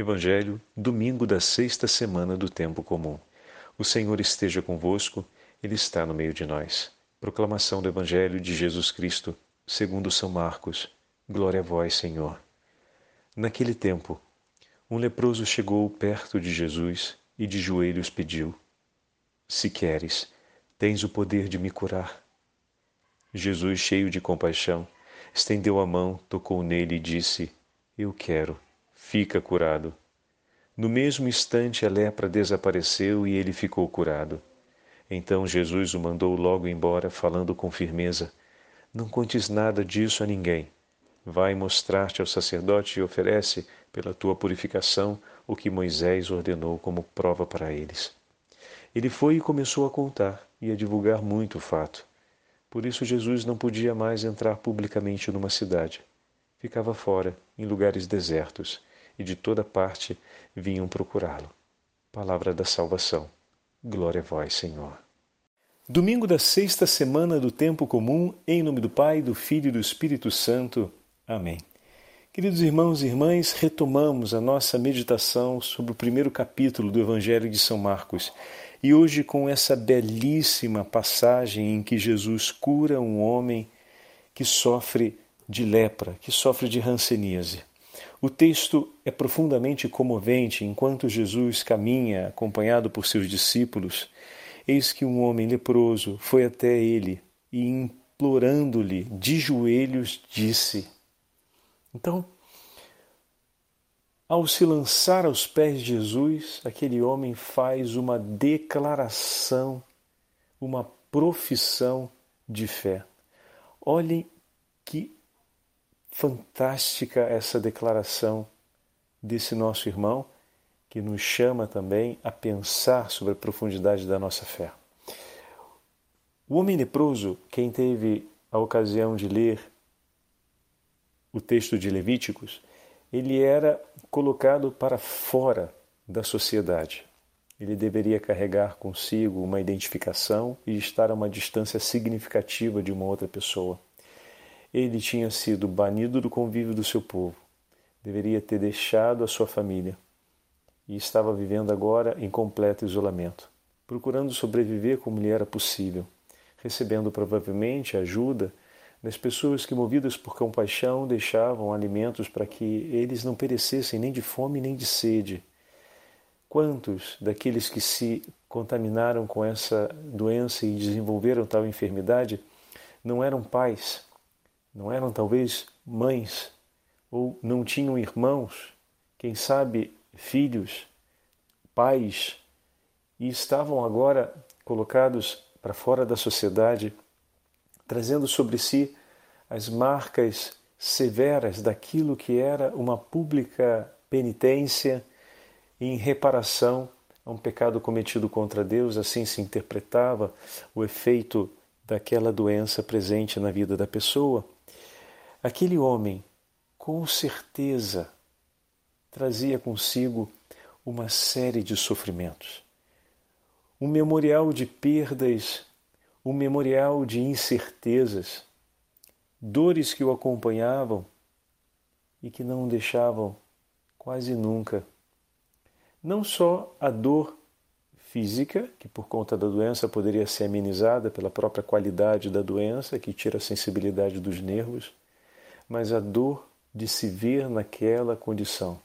Evangelho, domingo da sexta semana do tempo comum. O Senhor esteja convosco, Ele está no meio de nós. Proclamação do Evangelho de Jesus Cristo, segundo São Marcos. Glória a vós, Senhor. Naquele tempo, um leproso chegou perto de Jesus e de joelhos pediu: Se queres, tens o poder de me curar. Jesus, cheio de compaixão, estendeu a mão, tocou nele e disse: Eu quero, fica curado. No mesmo instante a lepra desapareceu e ele ficou curado. Então Jesus o mandou logo embora, falando com firmeza: Não contes nada disso a ninguém. Vai mostrar-te ao sacerdote e oferece, pela tua purificação, o que Moisés ordenou como prova para eles. Ele foi e começou a contar e a divulgar muito o fato. Por isso Jesus não podia mais entrar publicamente numa cidade. Ficava fora, em lugares desertos e de toda parte vinham procurá-lo. Palavra da salvação. Glória a vós, Senhor. Domingo da sexta semana do tempo comum, em nome do Pai, do Filho e do Espírito Santo. Amém. Queridos irmãos e irmãs, retomamos a nossa meditação sobre o primeiro capítulo do Evangelho de São Marcos. E hoje com essa belíssima passagem em que Jesus cura um homem que sofre de lepra, que sofre de hanseníase. O texto é profundamente comovente enquanto Jesus caminha acompanhado por seus discípulos. Eis que um homem leproso foi até ele e, implorando-lhe de joelhos, disse. Então, ao se lançar aos pés de Jesus, aquele homem faz uma declaração, uma profissão de fé. Olhem que fantástica essa declaração desse nosso irmão, que nos chama também a pensar sobre a profundidade da nossa fé. O homem leproso, quem teve a ocasião de ler o texto de Levíticos, ele era colocado para fora da sociedade. Ele deveria carregar consigo uma identificação e estar a uma distância significativa de uma outra pessoa. Ele tinha sido banido do convívio do seu povo, deveria ter deixado a sua família e estava vivendo agora em completo isolamento, procurando sobreviver como lhe era possível, recebendo provavelmente ajuda das pessoas que, movidas por compaixão, deixavam alimentos para que eles não perecessem nem de fome nem de sede. Quantos daqueles que se contaminaram com essa doença e desenvolveram tal enfermidade não eram pais, não eram talvez mães ou não tinham irmãos, quem sabe filhos, pais, e estavam agora colocados para fora da sociedade, trazendo sobre si as marcas severas daquilo que era uma pública penitência em reparação a um pecado cometido contra Deus, assim se interpretava o efeito daquela doença presente na vida da pessoa. Aquele homem, com certeza, trazia consigo uma série de sofrimentos. Um memorial de perdas, um memorial de incertezas, dores que o acompanhavam e que não o deixavam quase nunca. Não só a dor física, que por conta da doença poderia ser amenizada pela própria qualidade da doença, que tira a sensibilidade dos nervos, mas a dor de se ver naquela condição,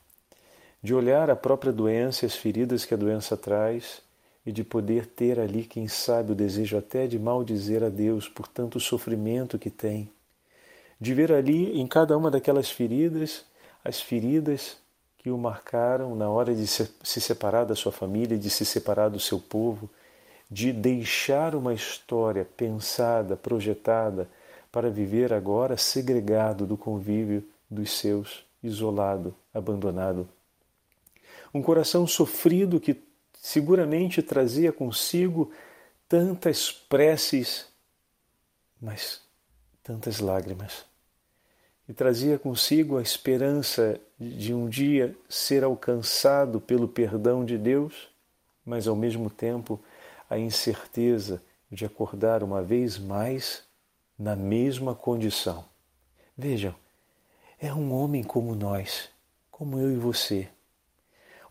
de olhar a própria doença e as feridas que a doença traz e de poder ter ali, quem sabe, o desejo até de maldizer a Deus por tanto sofrimento que tem, de ver ali em cada uma daquelas feridas as feridas que o marcaram na hora de se separar da sua família, de se separar do seu povo, de deixar uma história pensada, projetada, para viver agora segregado do convívio dos seus, isolado, abandonado. Um coração sofrido que seguramente trazia consigo tantas preces, mas tantas lágrimas. E trazia consigo a esperança de um dia ser alcançado pelo perdão de Deus, mas ao mesmo tempo a incerteza de acordar uma vez mais na mesma condição. Vejam, é um homem como nós, como eu e você.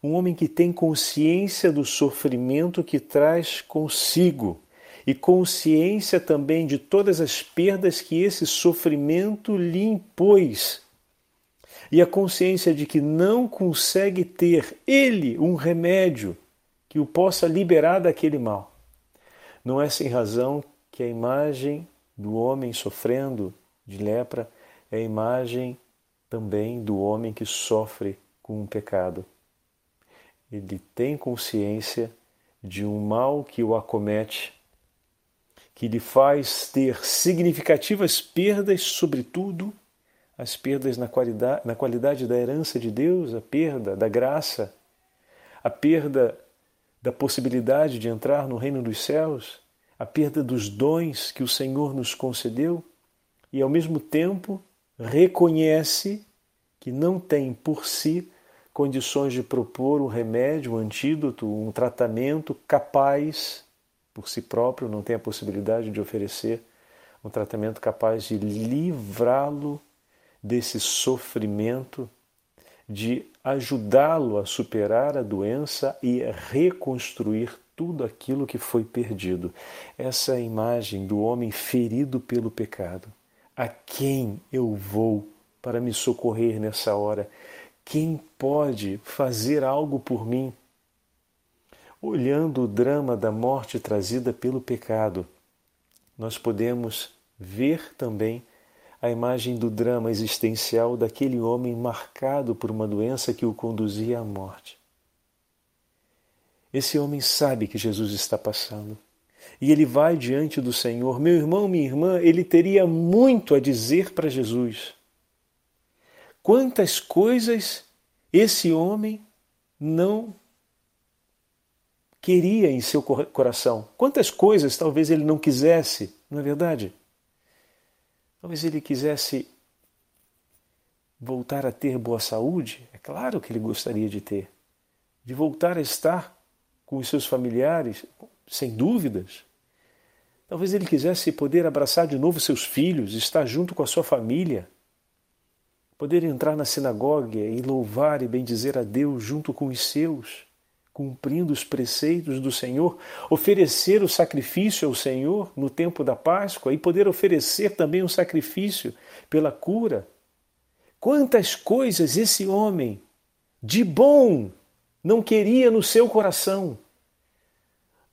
um homem que tem consciência do sofrimento que traz consigo e consciência também de todas as perdas que esse sofrimento lhe impôs. E a consciência de que não consegue ter ele um remédio que o possa liberar daquele mal. Não é sem razão que a imagem do homem sofrendo de lepra é a imagem também do homem que sofre com um pecado ele tem consciência de um mal que o acomete, que lhe faz ter significativas perdas, sobretudo as perdas na qualidade, na qualidade da herança de Deus, a perda da graça, a perda da possibilidade de entrar no reino dos céus, a perda dos dons que o Senhor nos concedeu e, ao mesmo tempo, reconhece que não tem por si condições de propor um remédio, um antídoto, um tratamento capaz por si próprio, não tem a possibilidade de oferecer um tratamento capaz de livrá-lo desse sofrimento, de ajudá-lo a superar a doença e reconstruir tudo aquilo que foi perdido. Essa é imagem do homem ferido pelo pecado. A quem eu vou para me socorrer nessa hora? Quem pode fazer algo por mim? Olhando o drama da morte trazida pelo pecado, nós podemos ver também a imagem do drama existencial daquele homem marcado por uma doença que o conduzia à morte. Esse homem sabe que Jesus está passando e ele vai diante do Senhor. Meu irmão, minha irmã, ele teria muito a dizer para Jesus. Quantas coisas esse homem não queria em seu coração. Quantas coisas talvez ele não quisesse, não é verdade? Talvez ele quisesse voltar a ter boa saúde, é claro que ele gostaria de ter. De voltar a estar com os seus familiares, sem dúvidas. Talvez ele quisesse poder abraçar de novo seus filhos, estar junto com a sua família poder entrar na sinagoga e louvar e bendizer a Deus junto com os seus, cumprindo os preceitos do Senhor, oferecer o sacrifício ao Senhor no tempo da Páscoa e poder oferecer também um sacrifício pela cura. Quantas coisas esse homem de bom não queria no seu coração,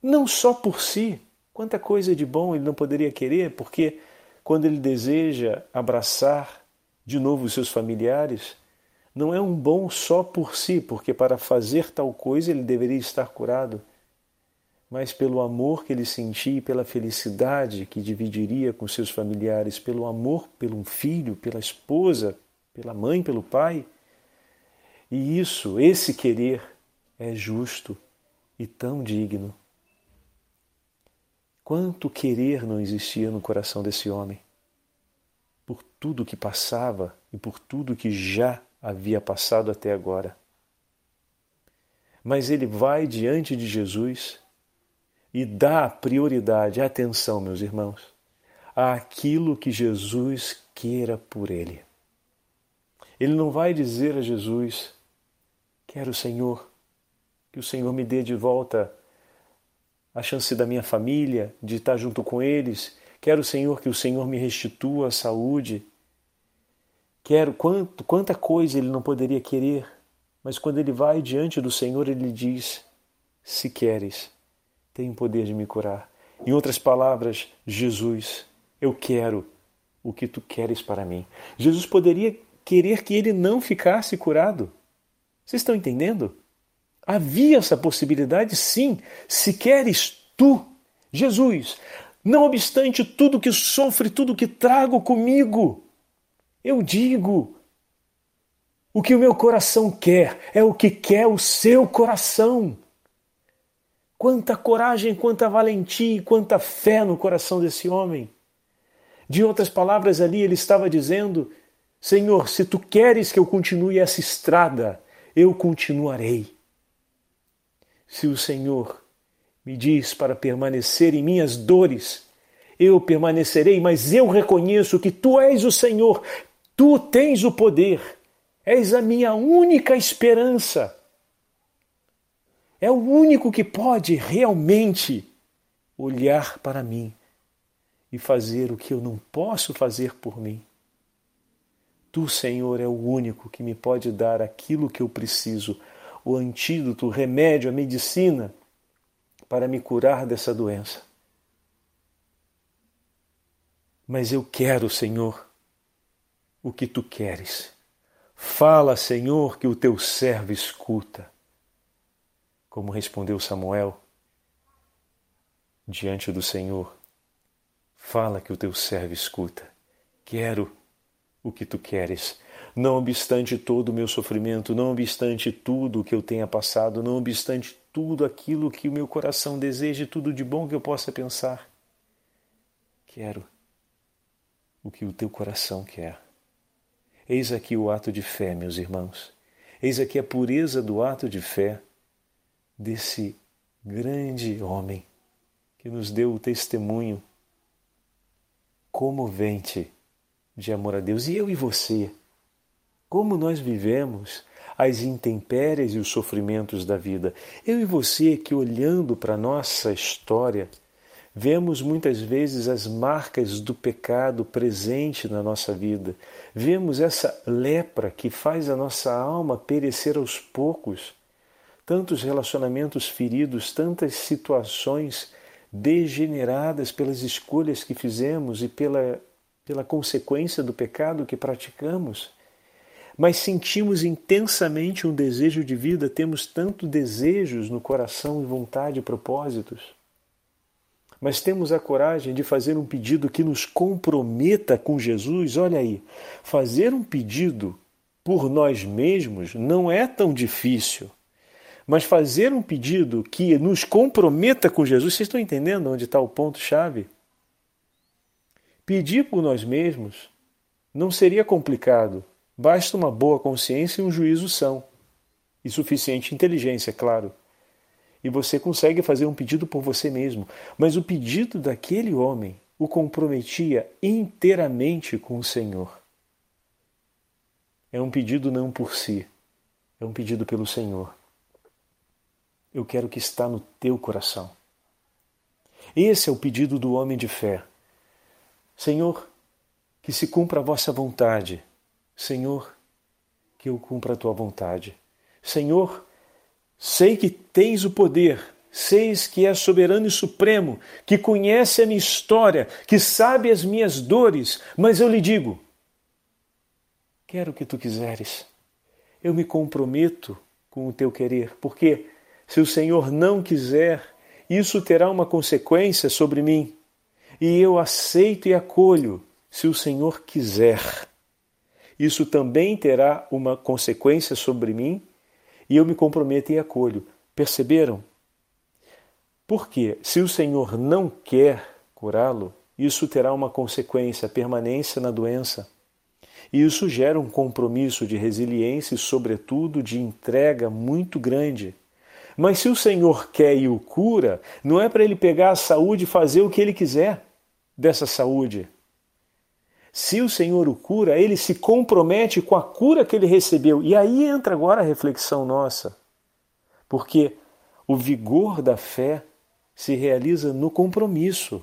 não só por si, quanta coisa de bom ele não poderia querer, porque quando ele deseja abraçar de novo os seus familiares, não é um bom só por si, porque para fazer tal coisa ele deveria estar curado, mas pelo amor que ele sentia e pela felicidade que dividiria com seus familiares, pelo amor pelo filho, pela esposa, pela mãe, pelo pai. E isso, esse querer, é justo e tão digno. Quanto querer não existia no coração desse homem por tudo que passava e por tudo que já havia passado até agora. Mas ele vai diante de Jesus e dá prioridade, atenção, meus irmãos, àquilo que Jesus queira por ele. Ele não vai dizer a Jesus: Quero, Senhor, que o Senhor me dê de volta a chance da minha família, de estar junto com eles, Quero, Senhor, que o Senhor me restitua a saúde. Quero quanto, quanta coisa ele não poderia querer, mas quando ele vai diante do Senhor, ele diz: Se queres, tem o poder de me curar. Em outras palavras, Jesus, eu quero o que tu queres para mim. Jesus poderia querer que ele não ficasse curado. Vocês estão entendendo? Havia essa possibilidade, sim. Se queres tu, Jesus, não obstante tudo que sofre, tudo que trago comigo, eu digo: o que o meu coração quer é o que quer o seu coração. Quanta coragem, quanta valentia quanta fé no coração desse homem. De outras palavras, ali ele estava dizendo: Senhor, se tu queres que eu continue essa estrada, eu continuarei. Se o Senhor me diz para permanecer em minhas dores. Eu permanecerei, mas eu reconheço que tu és o Senhor, tu tens o poder, és a minha única esperança. é o único que pode realmente olhar para mim e fazer o que eu não posso fazer por mim. Tu, Senhor, é o único que me pode dar aquilo que eu preciso, o antídoto, o remédio, a medicina para me curar dessa doença. Mas eu quero, Senhor, o que tu queres. Fala, Senhor, que o teu servo escuta. Como respondeu Samuel diante do Senhor: Fala que o teu servo escuta. Quero o que tu queres. Não obstante todo o meu sofrimento, não obstante tudo o que eu tenha passado, não obstante tudo aquilo que o meu coração deseja, tudo de bom que eu possa pensar. Quero o que o teu coração quer. Eis aqui o ato de fé, meus irmãos. Eis aqui a pureza do ato de fé desse grande homem que nos deu o testemunho comovente de amor a Deus. E eu e você, como nós vivemos as intempéries e os sofrimentos da vida. Eu e você que olhando para a nossa história, vemos muitas vezes as marcas do pecado presente na nossa vida. Vemos essa lepra que faz a nossa alma perecer aos poucos. Tantos relacionamentos feridos, tantas situações degeneradas pelas escolhas que fizemos e pela, pela consequência do pecado que praticamos mas sentimos intensamente um desejo de vida, temos tanto desejos no coração e vontade e propósitos. Mas temos a coragem de fazer um pedido que nos comprometa com Jesus. Olha aí, fazer um pedido por nós mesmos não é tão difícil. Mas fazer um pedido que nos comprometa com Jesus, vocês estão entendendo onde está o ponto-chave? Pedir por nós mesmos não seria complicado, Basta uma boa consciência e um juízo são. E suficiente inteligência, é claro. E você consegue fazer um pedido por você mesmo. Mas o pedido daquele homem o comprometia inteiramente com o Senhor. É um pedido não por si, é um pedido pelo Senhor. Eu quero que está no teu coração. Esse é o pedido do homem de fé. Senhor, que se cumpra a vossa vontade Senhor, que eu cumpra a tua vontade. Senhor, sei que tens o poder, seis que és soberano e supremo, que conhece a minha história, que sabe as minhas dores, mas eu lhe digo: quero o que tu quiseres. Eu me comprometo com o teu querer, porque se o Senhor não quiser, isso terá uma consequência sobre mim. E eu aceito e acolho se o Senhor quiser isso também terá uma consequência sobre mim e eu me comprometo e acolho. Perceberam? Porque se o Senhor não quer curá-lo, isso terá uma consequência, permanência na doença. E isso gera um compromisso de resiliência e, sobretudo, de entrega muito grande. Mas se o Senhor quer e o cura, não é para ele pegar a saúde e fazer o que ele quiser dessa saúde. Se o Senhor o cura, ele se compromete com a cura que ele recebeu. E aí entra agora a reflexão nossa. Porque o vigor da fé se realiza no compromisso.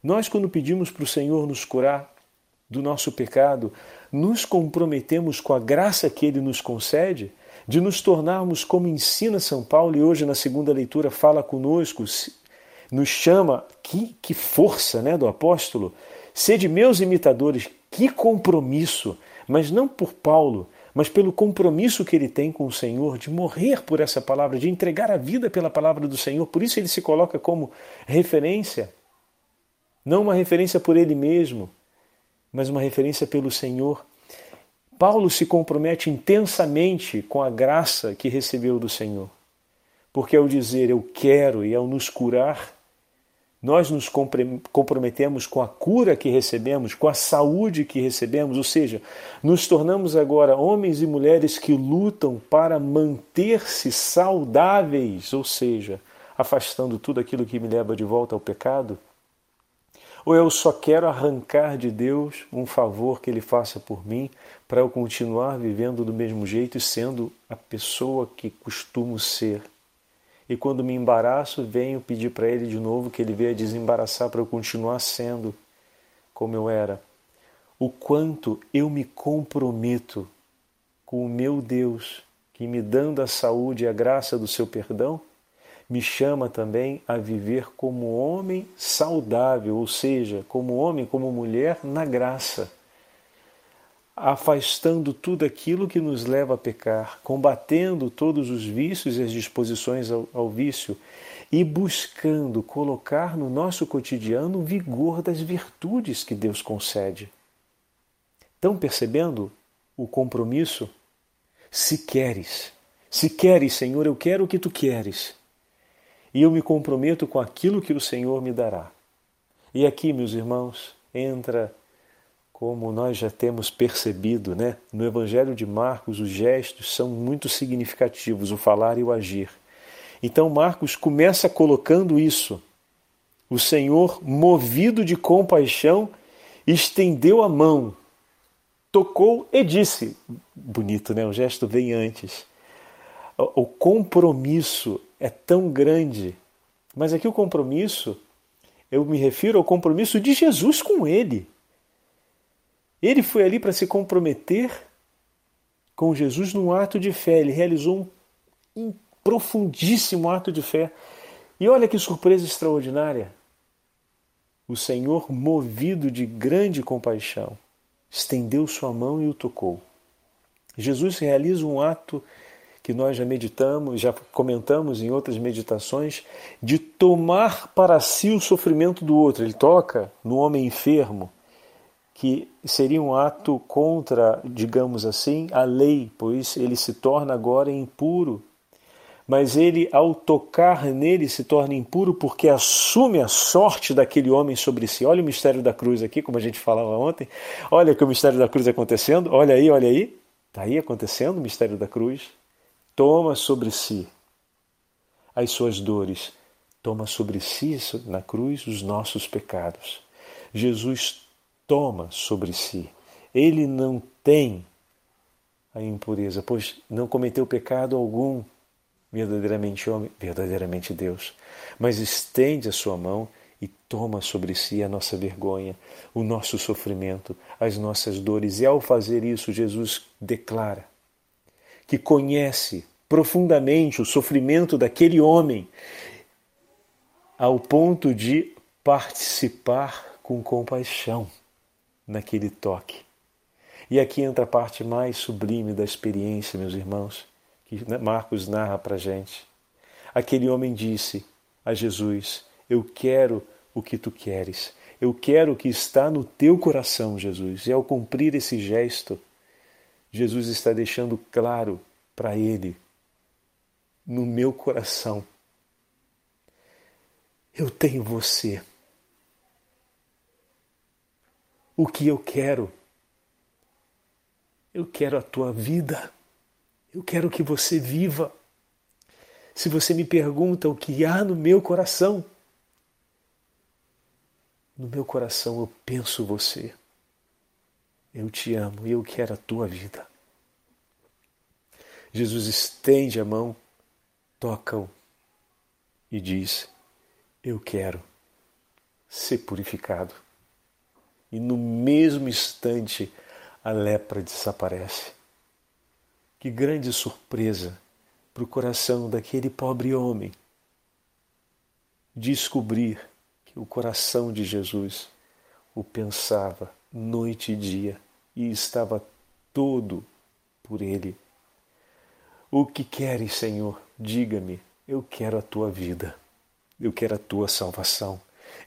Nós, quando pedimos para o Senhor nos curar do nosso pecado, nos comprometemos com a graça que Ele nos concede de nos tornarmos como ensina São Paulo e hoje na segunda leitura fala conosco, nos chama, que, que força né, do apóstolo, Sede meus imitadores, que compromisso, mas não por Paulo, mas pelo compromisso que ele tem com o Senhor de morrer por essa palavra, de entregar a vida pela palavra do Senhor. Por isso ele se coloca como referência, não uma referência por ele mesmo, mas uma referência pelo Senhor. Paulo se compromete intensamente com a graça que recebeu do Senhor, porque ao dizer eu quero e ao nos curar, nós nos comprometemos com a cura que recebemos, com a saúde que recebemos, ou seja, nos tornamos agora homens e mulheres que lutam para manter-se saudáveis, ou seja, afastando tudo aquilo que me leva de volta ao pecado. Ou eu só quero arrancar de Deus um favor que Ele faça por mim para eu continuar vivendo do mesmo jeito e sendo a pessoa que costumo ser? E quando me embaraço, venho pedir para Ele de novo que Ele venha desembaraçar para eu continuar sendo como eu era. O quanto eu me comprometo com o meu Deus, que me dando a saúde e a graça do seu perdão, me chama também a viver como homem saudável, ou seja, como homem, como mulher na graça, afastando tudo aquilo que nos leva a pecar, combatendo todos os vícios e as disposições ao, ao vício e buscando colocar no nosso cotidiano o vigor das virtudes que Deus concede. Estão percebendo o compromisso? Se queres, se queres, Senhor, eu quero o que tu queres e eu me comprometo com aquilo que o Senhor me dará. E aqui, meus irmãos, entra como nós já temos percebido, né? No Evangelho de Marcos, os gestos são muito significativos, o falar e o agir. Então, Marcos começa colocando isso. O Senhor, movido de compaixão, estendeu a mão, tocou e disse: bonito, né? O gesto vem antes. O compromisso é tão grande. Mas aqui o compromisso, eu me refiro ao compromisso de Jesus com ele. Ele foi ali para se comprometer com Jesus num ato de fé. Ele realizou um profundíssimo ato de fé. E olha que surpresa extraordinária. O Senhor, movido de grande compaixão, estendeu sua mão e o tocou. Jesus realiza um ato que nós já meditamos, já comentamos em outras meditações, de tomar para si o sofrimento do outro. Ele toca no homem enfermo, que seria um ato contra, digamos assim, a lei, pois ele se torna agora impuro. Mas ele, ao tocar nele, se torna impuro porque assume a sorte daquele homem sobre si. Olha o mistério da cruz aqui, como a gente falava ontem. Olha que o mistério da cruz acontecendo. Olha aí, olha aí. Está aí acontecendo o mistério da cruz toma sobre si as suas dores, toma sobre si na cruz os nossos pecados. Jesus toma sobre si. Ele não tem a impureza, pois não cometeu pecado algum, verdadeiramente homem, verdadeiramente Deus, mas estende a sua mão e toma sobre si a nossa vergonha, o nosso sofrimento, as nossas dores. E ao fazer isso, Jesus declara que conhece profundamente o sofrimento daquele homem, ao ponto de participar com compaixão naquele toque. E aqui entra a parte mais sublime da experiência, meus irmãos, que Marcos narra para gente. Aquele homem disse a Jesus: Eu quero o que tu queres, eu quero o que está no teu coração, Jesus. E ao cumprir esse gesto, Jesus está deixando claro para ele, no meu coração, eu tenho você. O que eu quero? Eu quero a tua vida. Eu quero que você viva. Se você me pergunta o que há no meu coração, no meu coração eu penso você. Eu te amo e eu quero a tua vida. Jesus estende a mão, toca-o e diz: Eu quero ser purificado. E no mesmo instante a lepra desaparece. Que grande surpresa para o coração daquele pobre homem descobrir que o coração de Jesus o pensava noite e dia e estava todo por ele o que queres, Senhor? Diga-me. Eu quero a tua vida. Eu quero a tua salvação.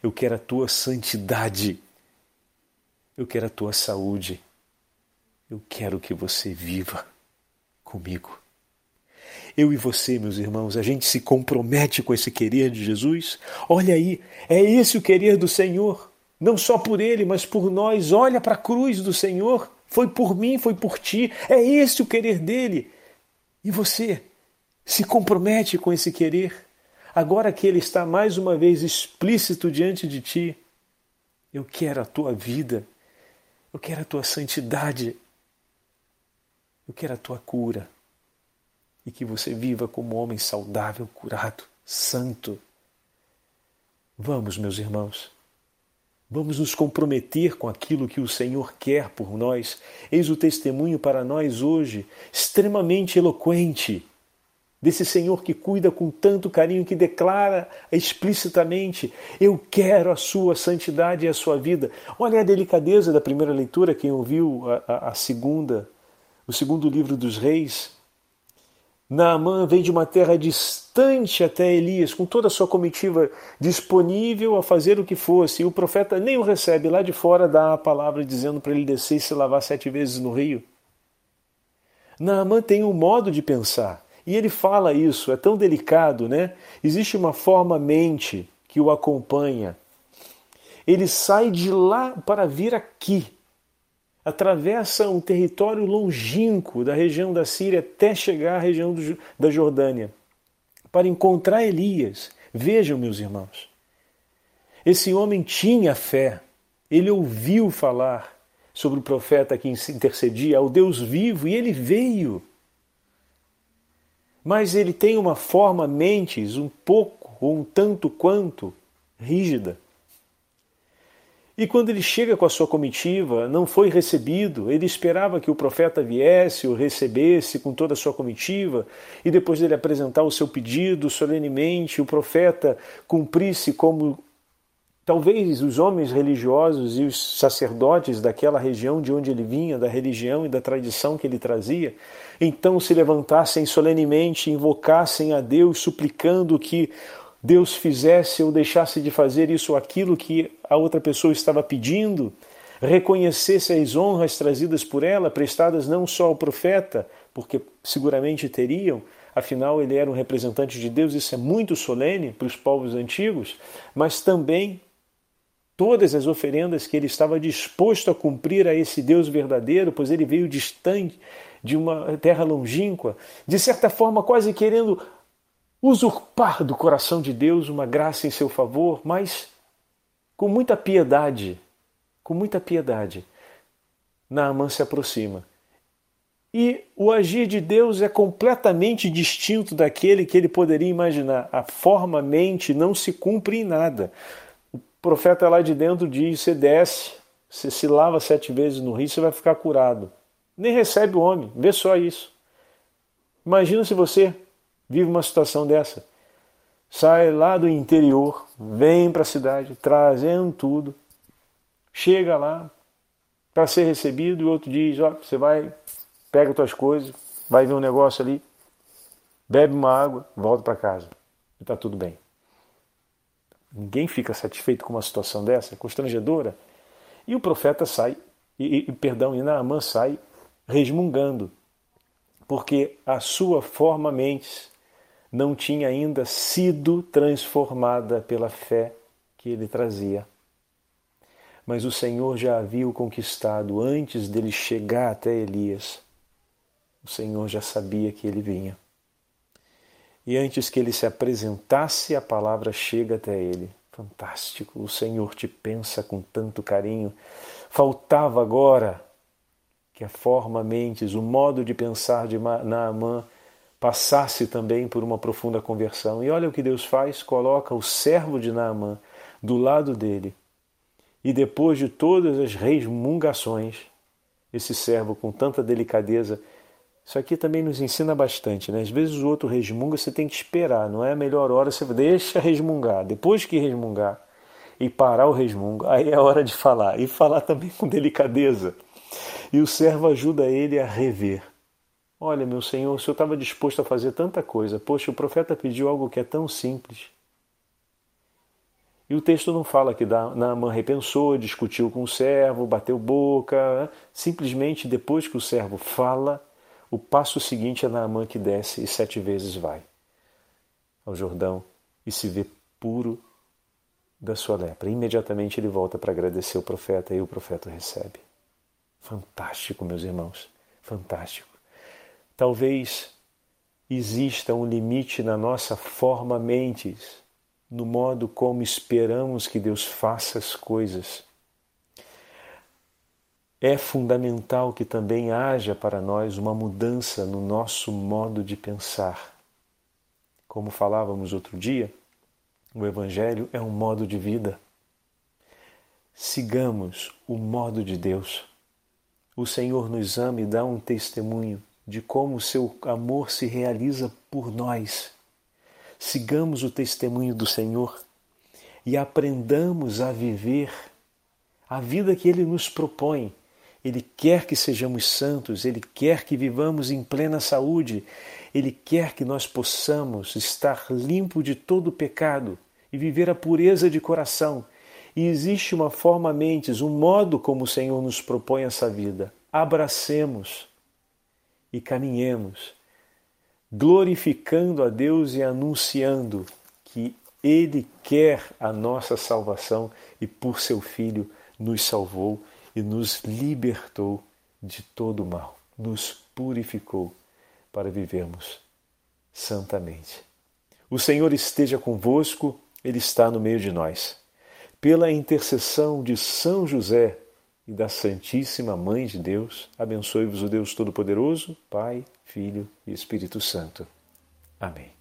Eu quero a tua santidade. Eu quero a tua saúde. Eu quero que você viva comigo. Eu e você, meus irmãos, a gente se compromete com esse querer de Jesus. Olha aí, é esse o querer do Senhor. Não só por ele, mas por nós. Olha para a cruz do Senhor. Foi por mim, foi por ti. É esse o querer dele. E você se compromete com esse querer, agora que ele está mais uma vez explícito diante de ti? Eu quero a tua vida. Eu quero a tua santidade. Eu quero a tua cura. E que você viva como homem saudável, curado, santo. Vamos, meus irmãos. Vamos nos comprometer com aquilo que o Senhor quer por nós. Eis o testemunho para nós hoje, extremamente eloquente, desse Senhor que cuida com tanto carinho, que declara explicitamente: Eu quero a sua santidade e a sua vida. Olha a delicadeza da primeira leitura, quem ouviu a, a, a segunda, o segundo livro dos reis. Naamã vem de uma terra distante até Elias, com toda a sua comitiva disponível a fazer o que fosse, e o profeta nem o recebe, lá de fora dá a palavra dizendo para ele descer e se lavar sete vezes no rio. Naamã tem um modo de pensar, e ele fala isso, é tão delicado, né? Existe uma forma mente que o acompanha. Ele sai de lá para vir aqui atravessa um território longínquo da região da Síria até chegar à região do, da Jordânia para encontrar Elias. Vejam, meus irmãos, esse homem tinha fé, ele ouviu falar sobre o profeta que intercedia ao Deus vivo e ele veio. Mas ele tem uma forma mentes um pouco ou um tanto quanto rígida. E quando ele chega com a sua comitiva, não foi recebido. Ele esperava que o profeta viesse, o recebesse com toda a sua comitiva, e depois dele apresentar o seu pedido solenemente, o profeta cumprisse como talvez os homens religiosos e os sacerdotes daquela região de onde ele vinha, da religião e da tradição que ele trazia, então se levantassem solenemente, invocassem a Deus, suplicando que Deus fizesse ou deixasse de fazer isso ou aquilo que a outra pessoa estava pedindo, reconhecesse as honras trazidas por ela, prestadas não só ao profeta, porque seguramente teriam, afinal ele era um representante de Deus, isso é muito solene para os povos antigos, mas também todas as oferendas que ele estava disposto a cumprir a esse Deus verdadeiro, pois ele veio distante de uma terra longínqua, de certa forma quase querendo usurpar do coração de Deus uma graça em seu favor, mas com muita piedade, com muita piedade, Naamã se aproxima. E o agir de Deus é completamente distinto daquele que ele poderia imaginar. A forma mente não se cumpre em nada. O profeta lá de dentro diz: você desce, você se lava sete vezes no rio, você vai ficar curado. Nem recebe o homem, vê só isso. Imagina se você vive uma situação dessa. Sai lá do interior, vem para a cidade, trazendo tudo, chega lá para ser recebido e o outro diz: Ó, você vai, pega tuas coisas, vai ver um negócio ali, bebe uma água, volta para casa e está tudo bem. Ninguém fica satisfeito com uma situação dessa, constrangedora. E o profeta sai, e, e perdão, e Naamã sai resmungando, porque a sua forma mente não tinha ainda sido transformada pela fé que ele trazia. Mas o Senhor já havia o conquistado antes dele chegar até Elias. O Senhor já sabia que ele vinha. E antes que ele se apresentasse, a palavra chega até ele. Fantástico, o Senhor te pensa com tanto carinho. Faltava agora que a forma mentes, o modo de pensar de Naamã passasse também por uma profunda conversão. E olha o que Deus faz: coloca o servo de Naamã do lado dele. E depois de todas as resmungações, esse servo com tanta delicadeza, isso aqui também nos ensina bastante, né? Às vezes o outro resmunga, você tem que esperar, não é a melhor hora, você deixa resmungar. Depois que resmungar e parar o resmungo, aí é a hora de falar. E falar também com delicadeza. E o servo ajuda ele a rever Olha, meu Senhor, o Senhor estava disposto a fazer tanta coisa. Poxa, o profeta pediu algo que é tão simples. E o texto não fala que Naamã repensou, discutiu com o servo, bateu boca. Simplesmente depois que o servo fala, o passo seguinte é Naamã que desce e sete vezes vai ao Jordão e se vê puro da sua lepra. Imediatamente ele volta para agradecer o profeta e o profeta recebe. Fantástico, meus irmãos, fantástico. Talvez exista um limite na nossa forma mentes, no modo como esperamos que Deus faça as coisas é fundamental que também haja para nós uma mudança no nosso modo de pensar. Como falávamos outro dia, o Evangelho é um modo de vida. Sigamos o modo de Deus. O Senhor nos ama e dá um testemunho de como o seu amor se realiza por nós. Sigamos o testemunho do Senhor e aprendamos a viver a vida que Ele nos propõe. Ele quer que sejamos santos, Ele quer que vivamos em plena saúde, Ele quer que nós possamos estar limpo de todo pecado e viver a pureza de coração. E existe uma forma mentes, um modo como o Senhor nos propõe essa vida. Abracemos e caminhemos, glorificando a Deus e anunciando que Ele quer a nossa salvação e por seu Filho nos salvou e nos libertou de todo o mal, nos purificou para vivermos santamente. O Senhor esteja convosco, Ele está no meio de nós. Pela intercessão de São José e da Santíssima Mãe de Deus, abençoe-vos o Deus Todo-Poderoso, Pai, Filho e Espírito Santo. Amém.